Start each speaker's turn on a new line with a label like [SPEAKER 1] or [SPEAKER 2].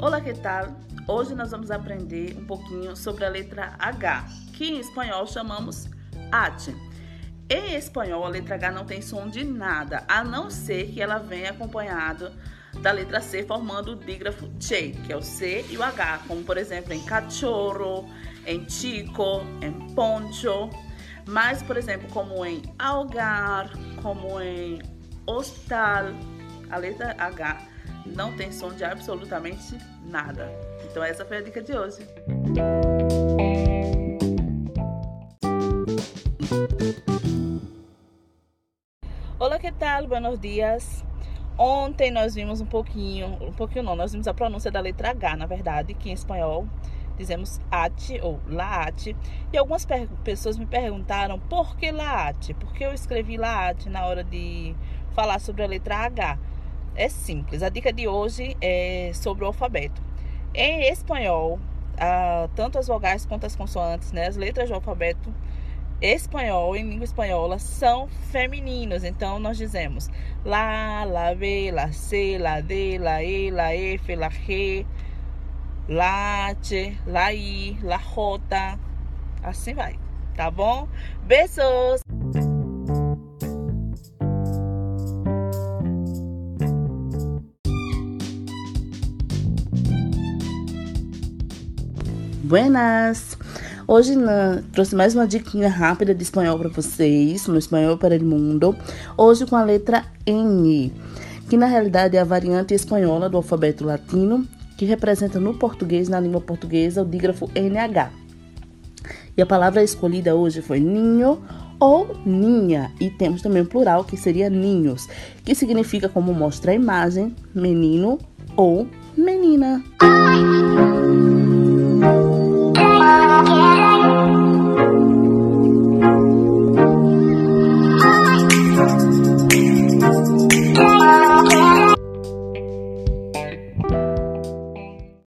[SPEAKER 1] Olá, que tal? Hoje nós vamos aprender um pouquinho sobre a letra H, que em espanhol chamamos H. Em espanhol, a letra H não tem som de nada, a não ser que ela venha acompanhado da letra C, formando o dígrafo che, que é o C e o H, como por exemplo em cachorro, em chico, em poncho. Mas, por exemplo, como em algar, como em hospital, a letra H não tem som de absolutamente nada. Então essa foi a dica de hoje. Olá, que tal? Buenos dias. Ontem nós vimos um pouquinho, um pouquinho não, nós vimos a pronúncia da letra H, na verdade, que em espanhol dizemos ate ou laate. E algumas pessoas me perguntaram por que laate? Por que eu escrevi laate na hora de falar sobre a letra H? É simples. A dica de hoje é sobre o alfabeto. Em espanhol, ah, tanto as vogais quanto as consoantes, né, as letras do alfabeto espanhol, em língua espanhola, são femininos. Então, nós dizemos La, La, B, La, C, La, D, La, E, La, F, La, G, La, H, La, I, La, J. Assim vai, tá bom? Beijos! Buenas! Hoje na, trouxe mais uma dica rápida de espanhol para vocês, no espanhol para o mundo. Hoje com a letra N, que na realidade é a variante espanhola do alfabeto latino, que representa no português, na língua portuguesa, o dígrafo NH. E a palavra escolhida hoje foi ninho ou ninha, e temos também o plural que seria ninhos, que significa como mostra a imagem, menino ou menina.